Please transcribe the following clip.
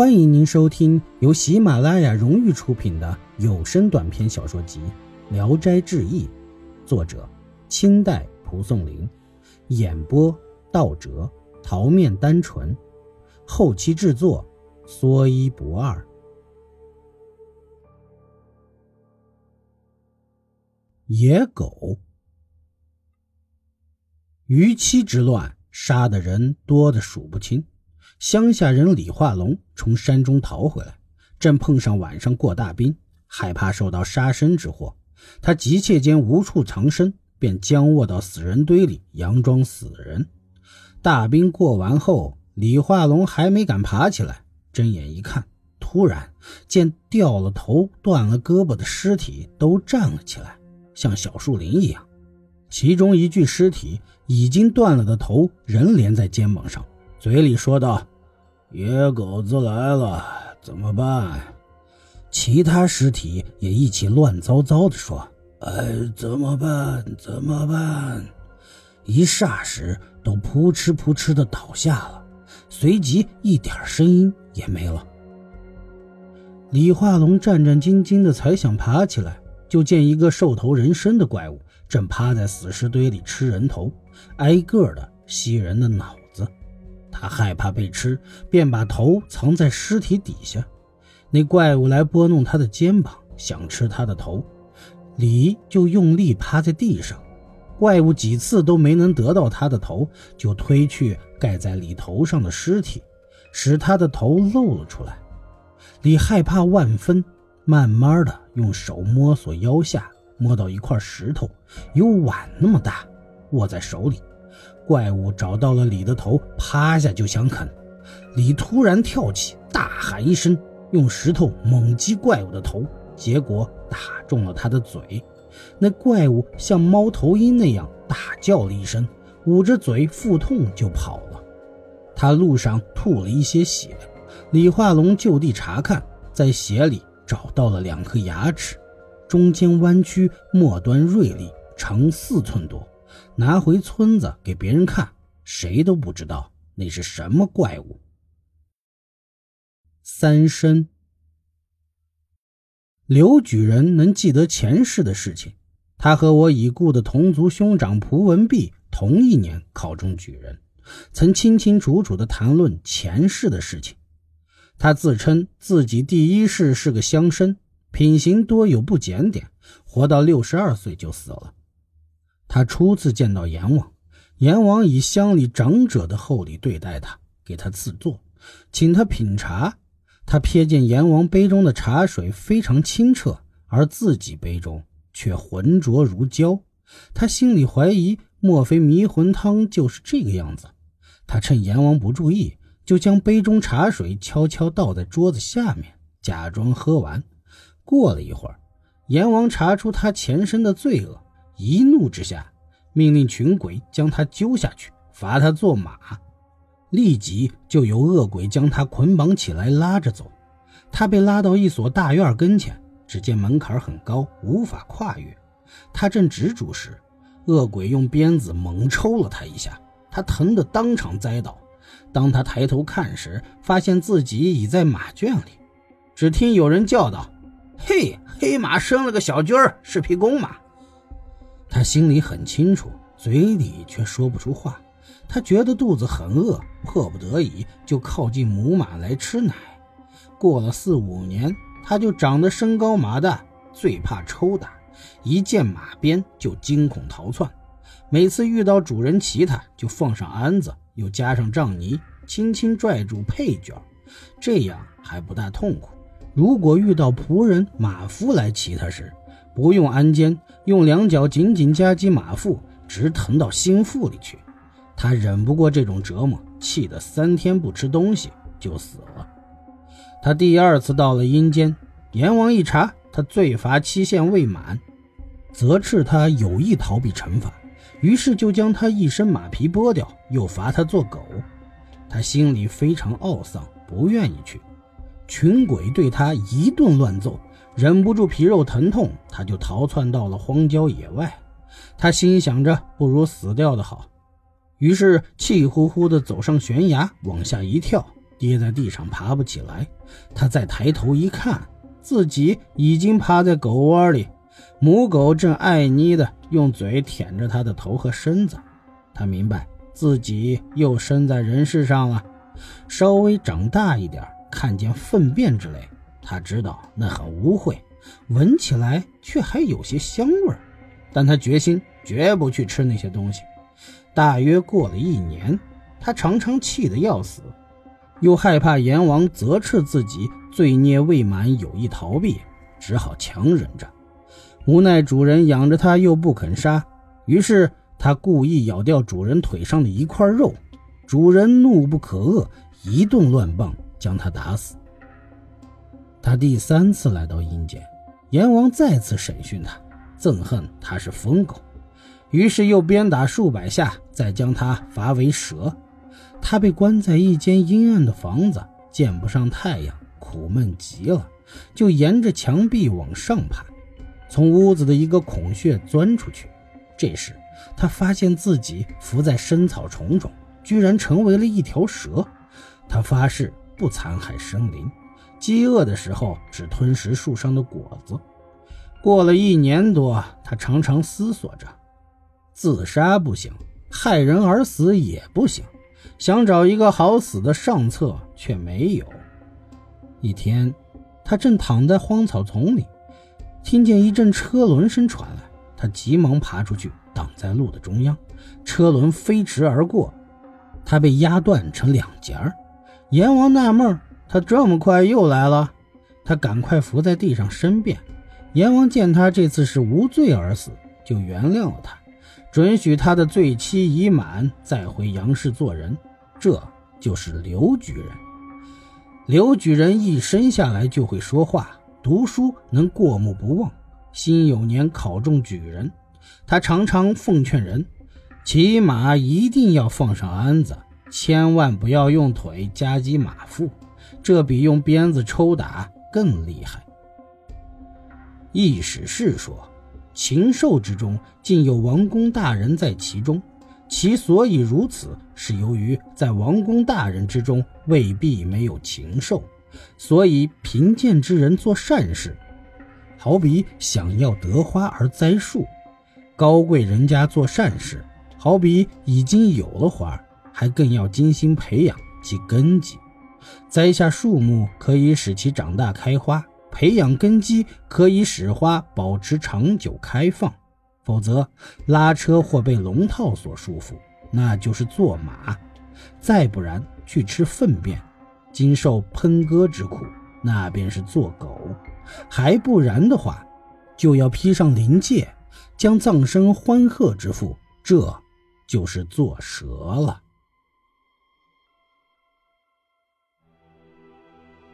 欢迎您收听由喜马拉雅荣誉出品的有声短篇小说集《聊斋志异》，作者清代蒲松龄，演播道哲、桃面单纯，后期制作说一不二。野狗，逾期之乱，杀的人多的数不清。乡下人李化龙从山中逃回来，正碰上晚上过大兵，害怕受到杀身之祸，他急切间无处藏身，便僵卧到死人堆里，佯装死人。大兵过完后，李化龙还没敢爬起来，睁眼一看，突然见掉了头、断了胳膊的尸体都站了起来，像小树林一样。其中一具尸体已经断了的头仍连在肩膀上，嘴里说道。野狗子来了，怎么办？其他尸体也一起乱糟糟的说：“哎，怎么办？怎么办？”一霎时，都扑哧扑哧的倒下了，随即一点声音也没了。李化龙战战兢兢的才想爬起来，就见一个兽头人身的怪物正趴在死尸堆里吃人头，挨个的吸人的脑。他害怕被吃，便把头藏在尸体底下。那怪物来拨弄他的肩膀，想吃他的头，李就用力趴在地上。怪物几次都没能得到他的头，就推去盖在李头上的尸体，使他的头露了出来。李害怕万分，慢慢的用手摸索腰下，摸到一块石头，有碗那么大，握在手里。怪物找到了李的头，趴下就想啃。李突然跳起，大喊一声，用石头猛击怪物的头，结果打中了他的嘴。那怪物像猫头鹰那样大叫了一声，捂着嘴腹痛就跑了。他路上吐了一些血，李化龙就地查看，在血里找到了两颗牙齿，中间弯曲，末端锐利，长四寸多。拿回村子给别人看，谁都不知道那是什么怪物。三生，刘举人能记得前世的事情。他和我已故的同族兄长蒲文弼同一年考中举人，曾清清楚楚地谈论前世的事情。他自称自己第一世是个乡绅，品行多有不检点，活到六十二岁就死了。他初次见到阎王，阎王以乡里长者的厚礼对待他，给他赐座，请他品茶。他瞥见阎王杯中的茶水非常清澈，而自己杯中却浑浊如胶。他心里怀疑，莫非迷魂汤就是这个样子？他趁阎王不注意，就将杯中茶水悄悄倒在桌子下面，假装喝完。过了一会儿，阎王查出他前身的罪恶。一怒之下，命令群鬼将他揪下去，罚他做马。立即就有恶鬼将他捆绑起来，拉着走。他被拉到一所大院跟前，只见门槛很高，无法跨越。他正执着时，恶鬼用鞭子猛抽了他一下，他疼得当场栽倒。当他抬头看时，发现自己已在马圈里。只听有人叫道：“嘿，黑马生了个小驹儿，是匹公马。”他心里很清楚，嘴里却说不出话。他觉得肚子很饿，迫不得已就靠近母马来吃奶。过了四五年，他就长得身高马大，最怕抽打，一见马鞭就惊恐逃窜。每次遇到主人骑他，就放上鞍子，又加上杖泥，轻轻拽住配角，这样还不大痛苦。如果遇到仆人、马夫来骑他时，不用鞍肩，用两脚紧紧夹击马腹，直疼到心腹里去。他忍不过这种折磨，气得三天不吃东西就死了。他第二次到了阴间，阎王一查，他罪罚期限未满，责斥他有意逃避惩罚，于是就将他一身马皮剥掉，又罚他做狗。他心里非常懊丧，不愿意去。群鬼对他一顿乱揍。忍不住皮肉疼痛，他就逃窜到了荒郊野外。他心想着，不如死掉的好，于是气呼呼地走上悬崖，往下一跳，跌在地上爬不起来。他再抬头一看，自己已经趴在狗窝里，母狗正爱昵的用嘴舔着他的头和身子。他明白自己又生在人世上了。稍微长大一点，看见粪便之类，他知道那很污秽，闻起来却还有些香味儿。但他决心绝不去吃那些东西。大约过了一年，他常常气得要死，又害怕阎王责斥自己罪孽未满，有意逃避，只好强忍着。无奈主人养着他又不肯杀，于是他故意咬掉主人腿上的一块肉。主人怒不可遏，一顿乱棒将他打死。他第三次来到阴间，阎王再次审讯他。憎恨他是疯狗，于是又鞭打数百下，再将他罚为蛇。他被关在一间阴暗的房子，见不上太阳，苦闷极了，就沿着墙壁往上爬，从屋子的一个孔穴钻出去。这时，他发现自己伏在深草丛中，居然成为了一条蛇。他发誓不残害生灵，饥饿的时候只吞食树上的果子。过了一年多，他常常思索着：自杀不行，害人而死也不行，想找一个好死的上策却没有。一天，他正躺在荒草丛里，听见一阵车轮声传来，他急忙爬出去，挡在路的中央。车轮飞驰而过，他被压断成两截儿。阎王纳闷他这么快又来了，他赶快伏在地上申辩。阎王见他这次是无罪而死，就原谅了他，准许他的罪期已满，再回阳世做人。这就是刘举人。刘举人一生下来就会说话，读书能过目不忘，辛酉年考中举人。他常常奉劝人，骑马一定要放上鞍子，千万不要用腿夹击马腹，这比用鞭子抽打更厉害。易史是说，禽兽之中竟有王公大人在其中，其所以如此，是由于在王公大人之中未必没有禽兽，所以贫贱之人做善事，好比想要得花而栽树；高贵人家做善事，好比已经有了花，还更要精心培养其根基。栽下树木可以使其长大开花。培养根基可以使花保持长久开放，否则拉车或被龙套所束缚，那就是做马；再不然去吃粪便，经受喷割之苦，那便是做狗；还不然的话，就要披上灵界，将葬身欢贺之腹，这就是做蛇了。